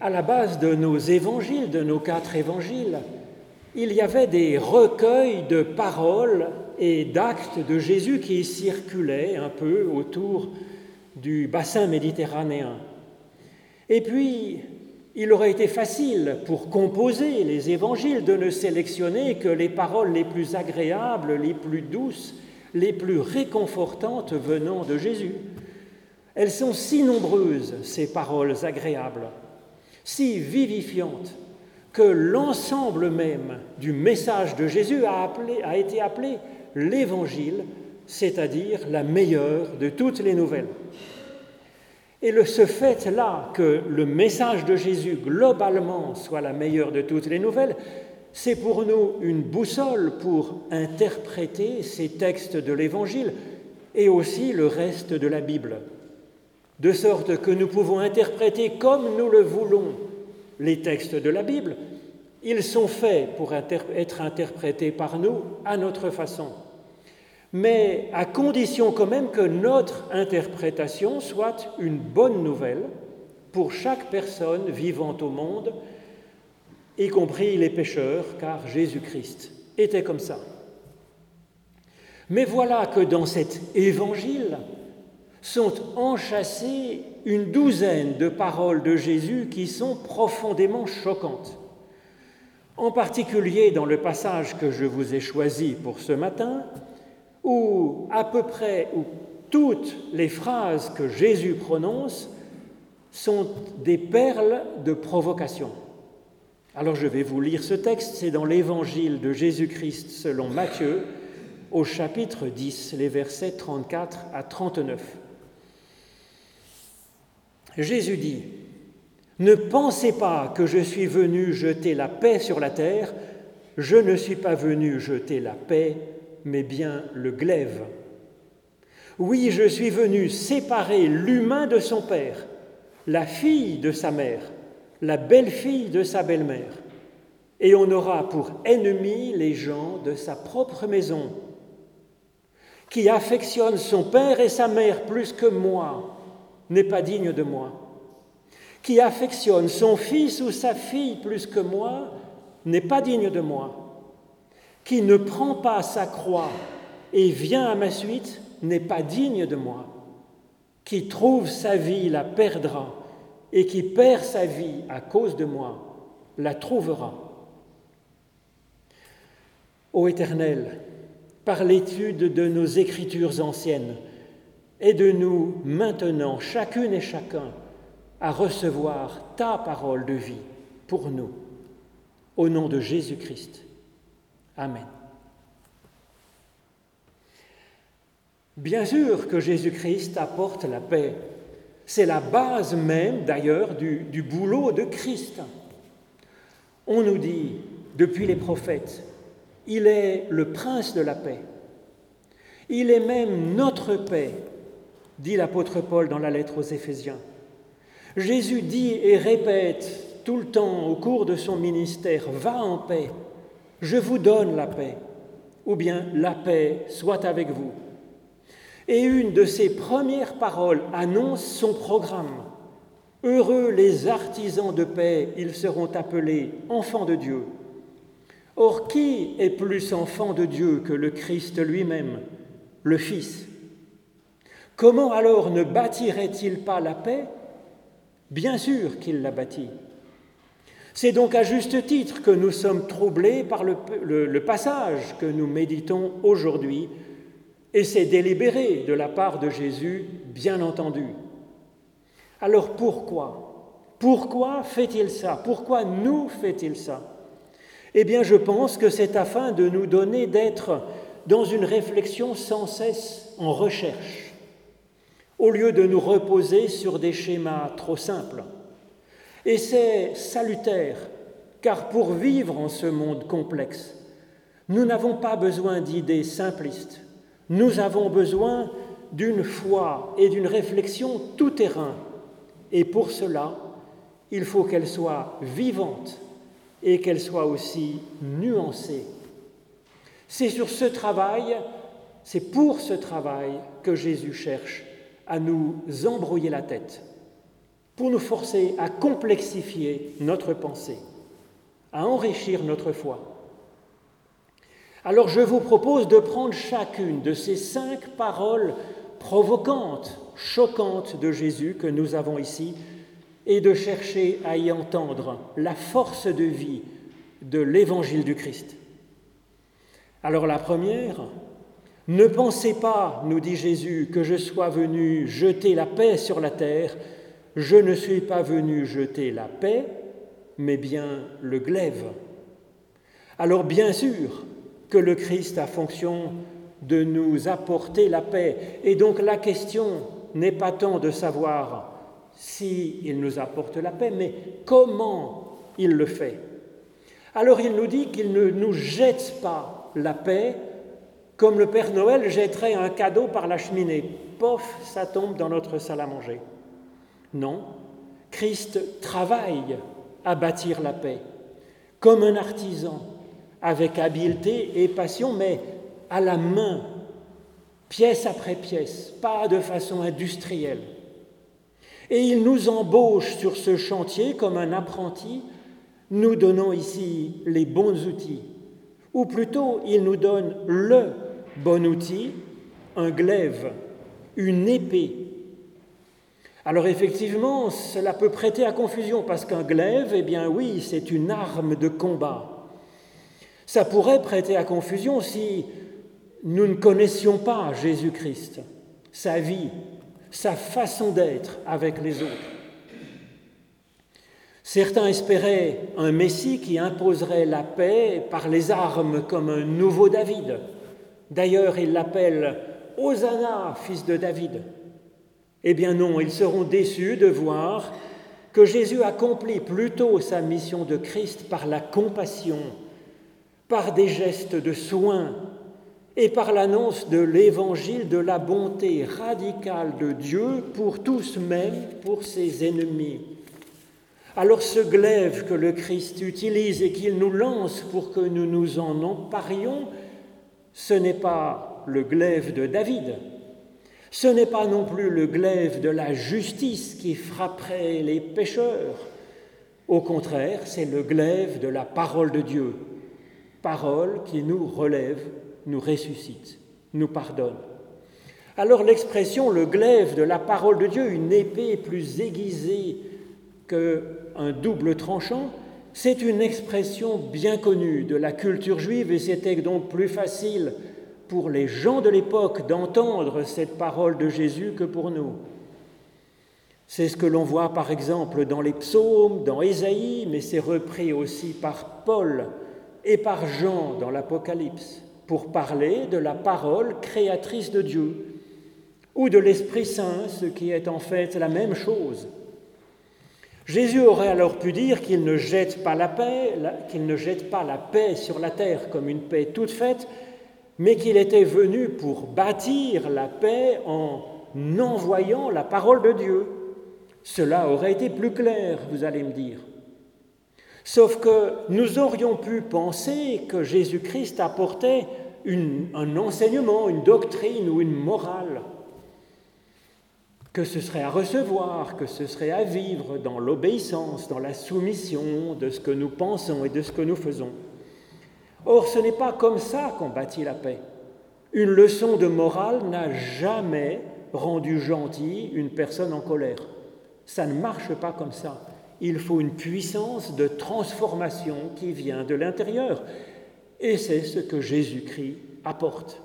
à la base de nos évangiles, de nos quatre évangiles, il y avait des recueils de paroles et d'actes de Jésus qui circulaient un peu autour du bassin méditerranéen. Et puis, il aurait été facile pour composer les évangiles de ne sélectionner que les paroles les plus agréables, les plus douces, les plus réconfortantes venant de Jésus. Elles sont si nombreuses, ces paroles agréables, si vivifiantes, que l'ensemble même du message de Jésus a, été appelé l'Évangile, c'est-à-dire la meilleure de toutes les nouvelles. Et ce fait-là que le message de Jésus globalement soit la meilleure de toutes les nouvelles, c'est pour nous une boussole pour interpréter ces textes de l'Évangile et aussi le reste de la Bible, de sorte que nous pouvons interpréter comme nous le voulons les textes de la Bible. Ils sont faits pour être interprétés par nous à notre façon mais à condition quand même que notre interprétation soit une bonne nouvelle pour chaque personne vivant au monde, y compris les pécheurs, car Jésus-Christ était comme ça. Mais voilà que dans cet évangile sont enchâssées une douzaine de paroles de Jésus qui sont profondément choquantes. En particulier dans le passage que je vous ai choisi pour ce matin, où à peu près toutes les phrases que Jésus prononce sont des perles de provocation. Alors je vais vous lire ce texte, c'est dans l'évangile de Jésus-Christ selon Matthieu au chapitre 10, les versets 34 à 39. Jésus dit, Ne pensez pas que je suis venu jeter la paix sur la terre, je ne suis pas venu jeter la paix, mais bien le glaive. Oui, je suis venu séparer l'humain de son père, la fille de sa mère, la belle-fille de sa belle-mère, et on aura pour ennemis les gens de sa propre maison. Qui affectionne son père et sa mère plus que moi n'est pas digne de moi. Qui affectionne son fils ou sa fille plus que moi n'est pas digne de moi. Qui ne prend pas sa croix et vient à ma suite n'est pas digne de moi. Qui trouve sa vie la perdra, et qui perd sa vie à cause de moi la trouvera. Ô Éternel, par l'étude de nos écritures anciennes, aide-nous maintenant, chacune et chacun, à recevoir ta parole de vie pour nous. Au nom de Jésus-Christ. Amen. Bien sûr que Jésus-Christ apporte la paix. C'est la base même, d'ailleurs, du, du, boulot de Christ. On nous dit, depuis les prophètes, il est le prince de la paix. Il est même notre paix, dit l'apôtre Paul dans la lettre aux Éphésiens. Jésus dit et répète tout le temps au cours de son ministère, va en paix. Je vous donne la paix, ou bien la paix soit avec vous. Et une de ses premières paroles annonce son programme. Heureux les artisans de paix, ils seront appelés enfants de Dieu. Or, qui est plus enfant de Dieu que le Christ lui-même, le Fils? Comment alors ne bâtirait-il pas la paix? Bien sûr qu'il la bâtit. C'est donc à juste titre que nous sommes troublés par le, passage que nous méditons aujourd'hui, et c'est délibéré de la part de Jésus, bien entendu. Alors pourquoi? Pourquoi fait-il ça? Pourquoi nous fait-il ça? Eh bien, je pense que c'est afin de nous donner d'être dans une réflexion sans cesse en recherche, au lieu de nous reposer sur des schémas trop simples. Et c'est salutaire, car pour vivre en ce monde complexe, nous n'avons pas besoin d'idées simplistes, nous avons besoin d'une foi et d'une réflexion tout-terrain. Et pour cela, il faut qu'elle soit vivante et qu'elle soit aussi nuancée. C'est sur ce travail, c'est pour ce travail que Jésus cherche à nous embrouiller la tête pour nous forcer à complexifier notre pensée, à enrichir notre foi. Alors je vous propose de prendre chacune de ces cinq paroles provocantes, choquantes de Jésus que nous avons ici et de chercher à y entendre la force de vie de l'évangile du Christ. Alors la première, ne pensez pas, nous dit Jésus, que je sois venu jeter la paix sur la terre. Je ne suis pas venu jeter la paix, mais bien le glaive. Alors bien sûr que le Christ a fonction de nous apporter la paix. Et donc la question n'est pas tant de savoir s'il il nous apporte la paix, mais comment il le fait. Alors il nous dit qu'il ne nous jette pas la paix comme le Père Noël jetterait un cadeau par la cheminée. Pof, ça tombe dans notre salle à manger. Non, Christ travaille à bâtir la paix, comme un artisan, avec habileté et passion, mais à la main, pièce après pièce, pas de façon industrielle. Et il nous embauche sur ce chantier comme un apprenti, nous donnant ici les bons outils, ou plutôt il nous donne le bon outil, un glaive, une épée. Alors effectivement, cela peut prêter à confusion parce qu'un glaive, eh bien oui, c'est une arme de combat. Ça pourrait prêter à confusion si nous ne connaissions pas Jésus-Christ, sa vie, sa façon d'être avec les autres. Certains espéraient un Messie qui imposerait la paix par les armes comme un nouveau David. D'ailleurs, ils l'appellent Hosanna, fils de David. Eh bien non, ils seront déçus de voir que Jésus accomplit plutôt sa mission de Christ par la compassion, par des gestes de soin et par l'annonce de l'évangile de la bonté radicale de Dieu pour tous, même pour ses ennemis. Alors ce glaive que le Christ utilise et qu'il nous lance pour que nous nous en emparions, ce n'est pas le glaive de David, ce n'est pas non plus le glaive de la justice qui frapperait les pécheurs. Au contraire, c'est le glaive de la parole de Dieu, parole qui nous relève nous ressuscite, nous pardonne. Alors l'expression le glaive de la parole de Dieu, une épée plus aiguisée qu'un double tranchant, c'est une expression bien connue de la culture juive et c'était donc plus facile pour les gens de l'époque d'entendre cette parole de Jésus que pour nous. C'est ce que l'on voit par exemple dans les psaumes, dans Ésaïe, mais c'est repris aussi par Paul et par Jean dans l'Apocalypse pour parler de la parole créatrice de Dieu ou de l'Esprit Saint, ce qui est en fait la même chose. Jésus aurait alors pu dire qu'il ne jette pas la paix, qu'il ne jette pas la paix sur la terre comme une paix toute faite, mais qu'il était venu pour bâtir la paix en envoyant la parole de Dieu. Cela aurait été plus clair, vous allez me dire. Sauf que nous aurions pu penser que Jésus-Christ apportait un enseignement, une doctrine ou une morale, que ce serait à recevoir, que ce serait à vivre dans l'obéissance, dans la soumission de ce que nous pensons et de ce que nous faisons. Or, ce n'est pas comme ça qu'on bâtit la paix. Une leçon de morale n'a jamais rendu gentil une personne en colère. Ça ne marche pas comme ça. Il faut une puissance de transformation qui vient de l'intérieur. Et c'est ce que Jésus-Christ apporte.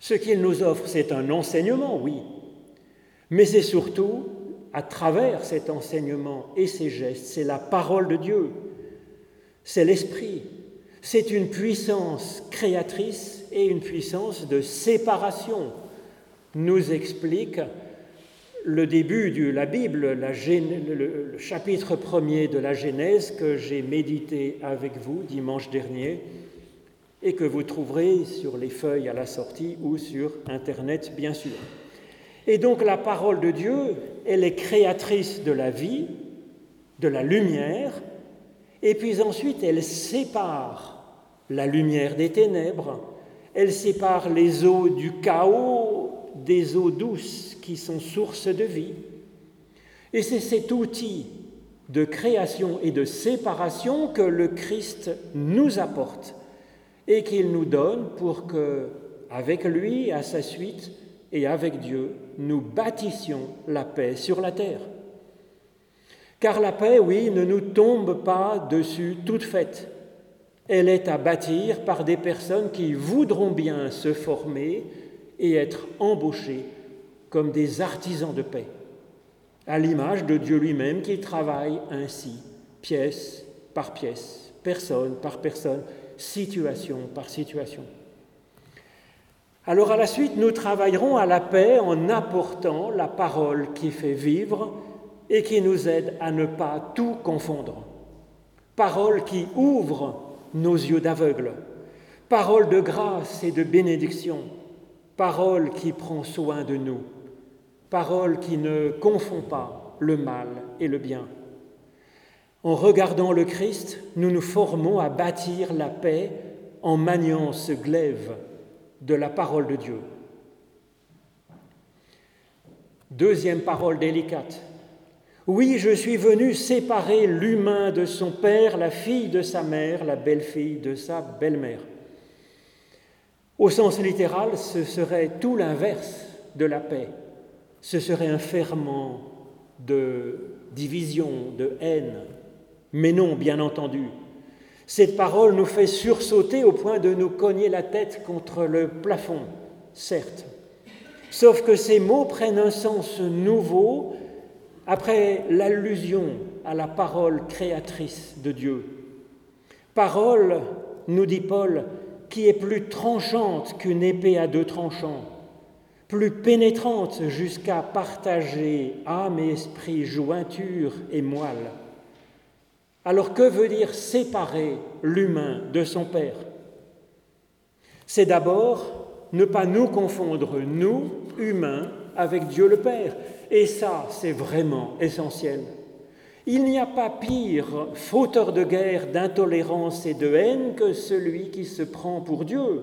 Ce qu'il nous offre, c'est un enseignement, oui, mais c'est surtout, à travers cet enseignement et ces gestes, c'est la parole de Dieu, c'est l'Esprit, c'est une puissance créatrice et une puissance de séparation, nous explique le début de la Bible, le chapitre premier de la Genèse que j'ai médité avec vous dimanche dernier et que vous trouverez sur les feuilles à la sortie ou sur Internet, bien sûr. Et donc la parole de Dieu, elle est créatrice de la vie, de la lumière, et puis ensuite elle sépare la lumière des ténèbres, elle sépare les eaux du chaos des eaux douces qui sont sources de vie. Et c'est cet outil de création et de séparation que le Christ nous apporte et qu'il nous donne pour que, avec lui, à sa suite et avec Dieu, nous bâtissions la paix sur la terre. Car la paix, oui, ne nous tombe pas dessus toute faite. Elle est à bâtir par des personnes qui voudront bien se former et être embauchées comme des artisans de paix à l'image de Dieu lui-même qui travaille ainsi, pièce par pièce, personne par personne, situation par situation. Alors à la suite, nous travaillerons à la paix en apportant la parole qui fait vivre et qui nous aide à ne pas tout confondre. Parole qui ouvre nos yeux d'aveugle, parole de grâce et de bénédiction, parole qui prend soin de nous parole qui ne confond pas le mal et le bien. En regardant le Christ, nous nous formons à bâtir la paix en maniant ce glaive de la parole de Dieu. Deuxième parole délicate. Oui, je suis venu séparer l'humain de son père, la fille de sa mère, la belle-fille de sa belle-mère. Au sens littéral, ce serait tout l'inverse de la paix ce serait un ferment de division, de haine. Mais non, bien entendu. Cette parole nous fait sursauter au point de nous cogner la tête contre le plafond, certes. Sauf que ces mots prennent un sens nouveau après l'allusion à la parole créatrice de Dieu. Parole, nous dit Paul, qui est plus tranchante qu'une épée à deux tranchants plus pénétrante jusqu'à partager âme et esprit, jointure et moelle. Alors que veut dire séparer l'humain de son Père? C'est d'abord ne pas nous confondre, nous, humains, avec Dieu le Père. Et ça, c'est vraiment essentiel. Il n'y a pas pire fauteur de guerre, d'intolérance et de haine que celui qui se prend pour Dieu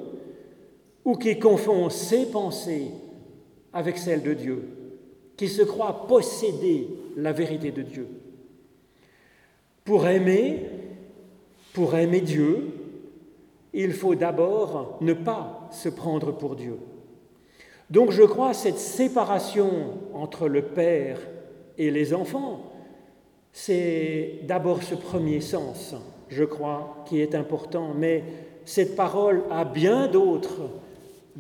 ou qui confond ses pensées avec celle de Dieu, qui se croit posséder la vérité de Dieu. Pour aimer, pour aimer Dieu, il faut d'abord ne pas se prendre pour Dieu. Donc je crois cette séparation entre le Père et les enfants, c'est d'abord ce premier sens, je crois, qui est important, mais cette parole a bien d'autres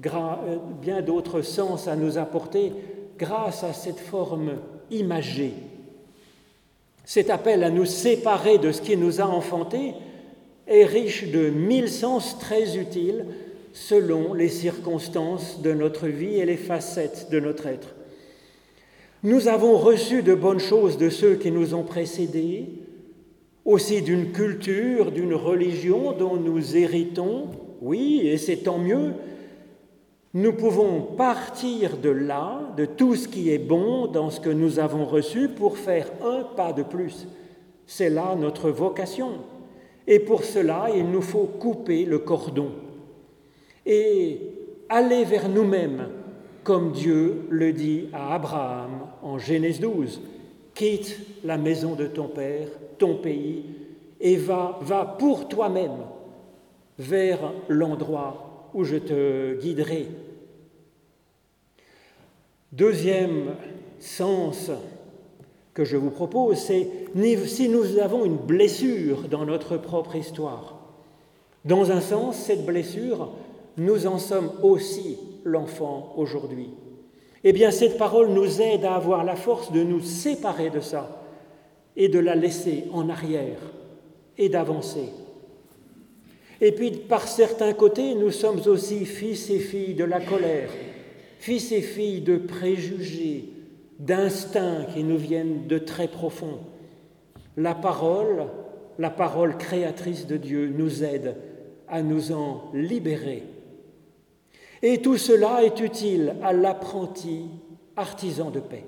euh, bien d'autres sens à nous apporter grâce à cette forme imagée. Cet appel à nous séparer de ce qui nous a enfantés est riche de mille sens très utiles selon les circonstances de notre vie et les facettes de notre être. Nous avons reçu de bonnes choses de ceux qui nous ont précédés, aussi d'une culture, d'une religion dont nous héritons, oui, et c'est tant mieux, nous pouvons partir de là, de tout ce qui est bon dans ce que nous avons reçu, pour faire un pas de plus. C'est là notre vocation. Et pour cela, il nous faut couper le cordon et aller vers nous-mêmes, comme Dieu le dit à Abraham en Genèse 12. Quitte la maison de ton père, ton pays, et va, va pour toi-même vers l'endroit où je te guiderai. Deuxième sens que je vous propose, c'est si nous avons une blessure dans notre propre histoire. Dans un sens, cette blessure, nous en sommes aussi l'enfant aujourd'hui. Eh bien, cette parole nous aide à avoir la force de nous séparer de ça et de la laisser en arrière et d'avancer. Et puis, par certains côtés, nous sommes aussi fils et filles de la colère, fils et filles de préjugés, d'instincts qui nous viennent de très profond. La parole, la parole créatrice de Dieu nous aide à nous en libérer. Et tout cela est utile à l'apprenti artisan de paix.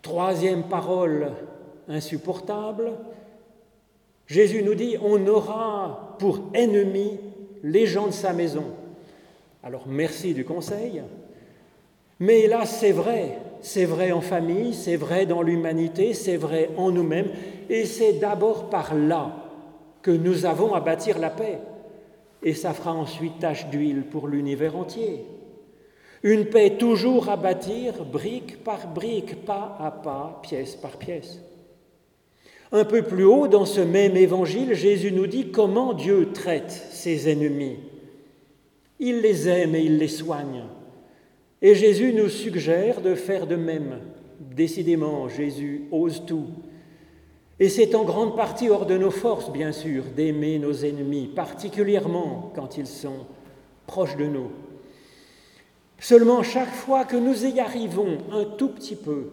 Troisième parole insupportable, Jésus nous dit, on aura pour ennemis les gens de sa maison. Alors merci du conseil, mais là c'est vrai, c'est vrai en famille, c'est vrai dans l'humanité, c'est vrai en nous-mêmes, et c'est d'abord par là que nous avons à bâtir la paix, et ça fera ensuite tache d'huile pour l'univers entier. Une paix toujours à bâtir, brique par brique, pas à pas, pièce par pièce. Un peu plus haut, dans ce même évangile, Jésus nous dit comment Dieu traite ses ennemis. Il les aime et il les soigne. Et Jésus nous suggère de faire de même. Décidément, Jésus ose tout. Et c'est en grande partie hors de nos forces, bien sûr, d'aimer nos ennemis, particulièrement quand ils sont proches de nous. Seulement, chaque fois que nous y arrivons un tout petit peu,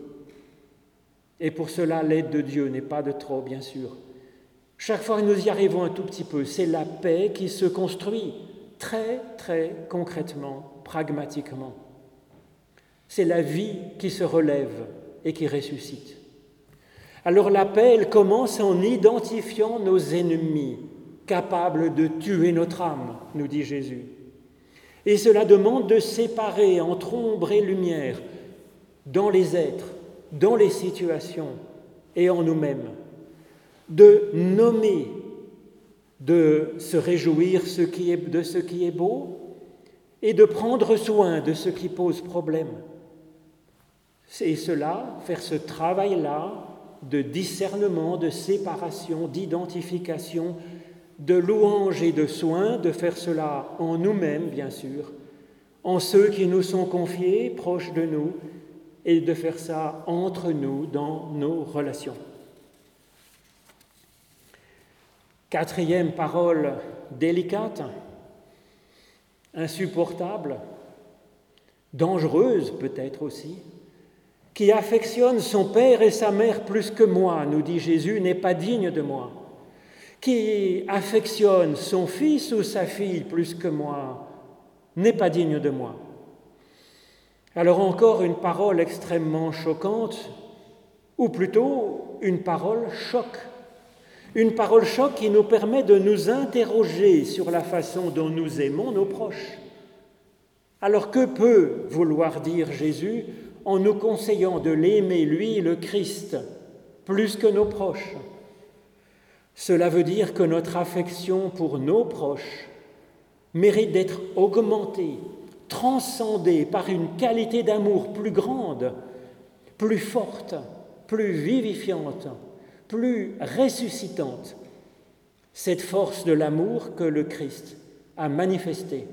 et pour cela l'aide de Dieu n'est pas de trop, bien sûr, chaque fois que nous y arrivons un tout petit peu, c'est la paix qui se construit très, très concrètement, pragmatiquement. C'est la vie qui se relève et qui ressuscite. Alors la paix, elle commence en identifiant nos ennemis, capables de tuer notre âme, nous dit Jésus. Et cela demande de séparer entre ombre et lumière dans les êtres, dans les situations et en nous-mêmes, de nommer, de se réjouir de ce qui est beau et de prendre soin de ce qui pose problème. Et cela, faire ce travail-là de discernement, de séparation, d'identification, de louange et de soin, de faire cela en nous-mêmes, bien sûr, en ceux qui nous sont confiés, proches de nous, et de faire ça entre nous dans nos relations. Quatrième parole délicate, insupportable, dangereuse peut-être aussi, qui affectionne son père et sa mère plus que moi, nous dit Jésus, n'est pas digne de moi. Qui affectionne son fils ou sa fille plus que moi, n'est pas digne de moi. Alors encore une parole extrêmement choquante, ou plutôt une parole choc. Une parole choc qui nous permet de nous interroger sur la façon dont nous aimons nos proches. Alors que peut vouloir dire Jésus en nous conseillant de l'aimer, lui, le Christ, plus que nos proches? Cela veut dire que notre affection pour nos proches mérite d'être augmentée, transcendée par une qualité d'amour plus grande, plus forte, plus vivifiante, plus ressuscitante, cette force de l'amour que le Christ a manifestée.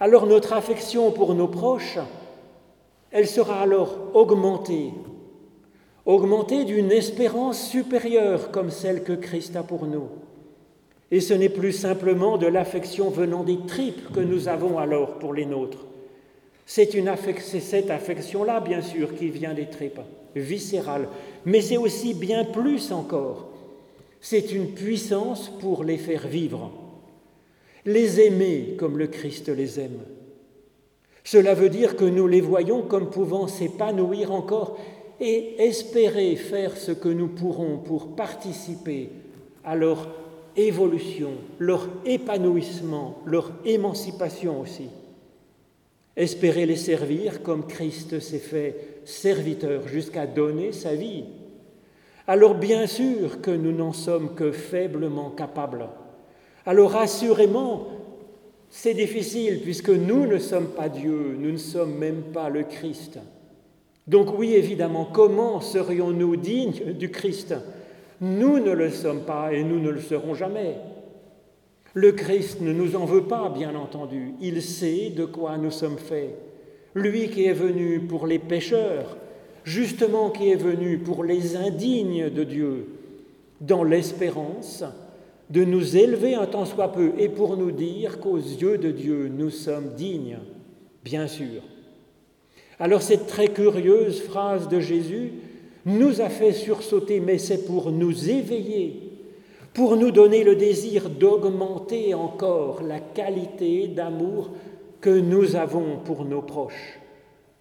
Alors notre affection pour nos proches elle sera alors augmentée, augmentée d'une espérance supérieure comme celle que Christ a pour nous. Et ce n'est plus simplement de l'affection venant des tripes que nous avons alors pour les nôtres. C'est cette affection-là, bien sûr, qui vient des tripes, viscérale, mais c'est aussi bien plus encore. C'est une puissance pour les faire vivre, les aimer comme le Christ les aime. Cela veut dire que nous les voyons comme pouvant s'épanouir encore et espérer faire ce que nous pourrons pour participer à leur évolution, leur épanouissement, leur émancipation aussi. Espérer les servir comme Christ s'est fait serviteur jusqu'à donner sa vie. Alors bien sûr que nous n'en sommes que faiblement capables. Alors assurément, c'est difficile puisque nous ne sommes pas Dieu, nous ne sommes même pas le Christ. Donc oui, évidemment, comment serions-nous dignes du Christ? Nous ne le sommes pas et nous ne le serons jamais. Le Christ ne nous en veut pas, bien entendu. Il sait de quoi nous sommes faits. Lui qui est venu pour les pécheurs, justement qui est venu pour les indignes de Dieu, dans l'espérance de nous élever un tant soit peu et pour nous dire qu'aux yeux de Dieu, nous sommes dignes, bien sûr. Alors cette très curieuse phrase de Jésus nous a fait sursauter, mais c'est pour nous éveiller, pour nous donner le désir d'augmenter encore la qualité d'amour que nous avons pour nos proches.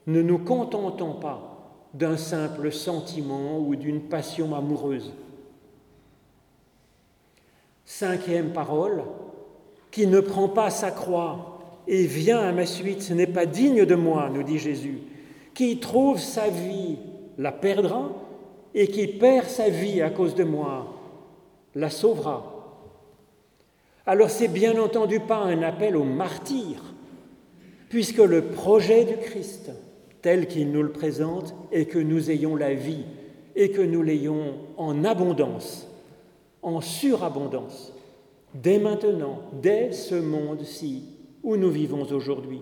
Ne nous contentons pas d'un simple sentiment ou d'une passion amoureuse. Cinquième parole, qui ne prend pas sa croix et vient à ma suite, ce n'est pas digne de moi, nous dit Jésus. Qui trouve sa vie la perdra, et qui perd sa vie à cause de moi la sauvera. Alors c'est bien entendu pas un appel au martyr, puisque le projet du Christ, tel qu'il nous le présente, est que nous ayons la vie et que nous l'ayons en abondance, en surabondance, dès maintenant, dès ce monde-ci où nous vivons aujourd'hui.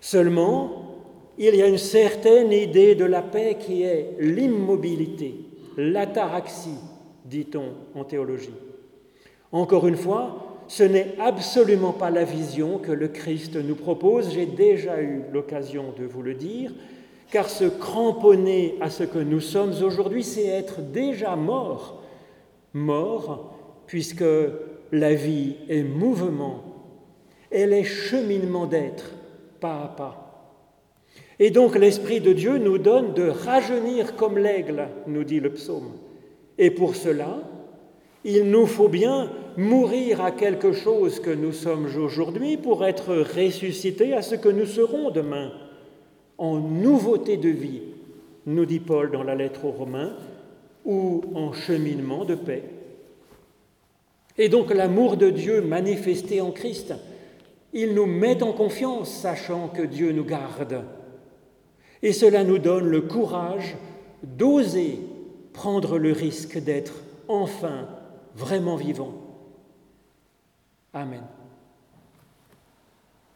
Seulement, il y a une certaine idée de la paix qui est l'immobilité, l'ataraxie, dit-on en théologie. Encore une fois, ce n'est absolument pas la vision que le Christ nous propose, j'ai déjà eu l'occasion de vous le dire, car se cramponner à ce que nous sommes aujourd'hui, c'est être déjà mort. Mort, puisque la vie est mouvement, elle est cheminement d'être, pas à pas. Et donc l'Esprit de Dieu nous donne de rajeunir comme l'aigle, nous dit le psaume. Et pour cela, il nous faut bien mourir à quelque chose que nous sommes aujourd'hui pour être ressuscités à ce que nous serons demain, en nouveauté de vie, nous dit Paul dans la lettre aux Romains, ou en cheminement de paix. Et donc l'amour de Dieu manifesté en Christ, il nous met en confiance, sachant que Dieu nous garde. Et cela nous donne le courage d'oser prendre le risque d'être enfin vraiment vivant. Amen.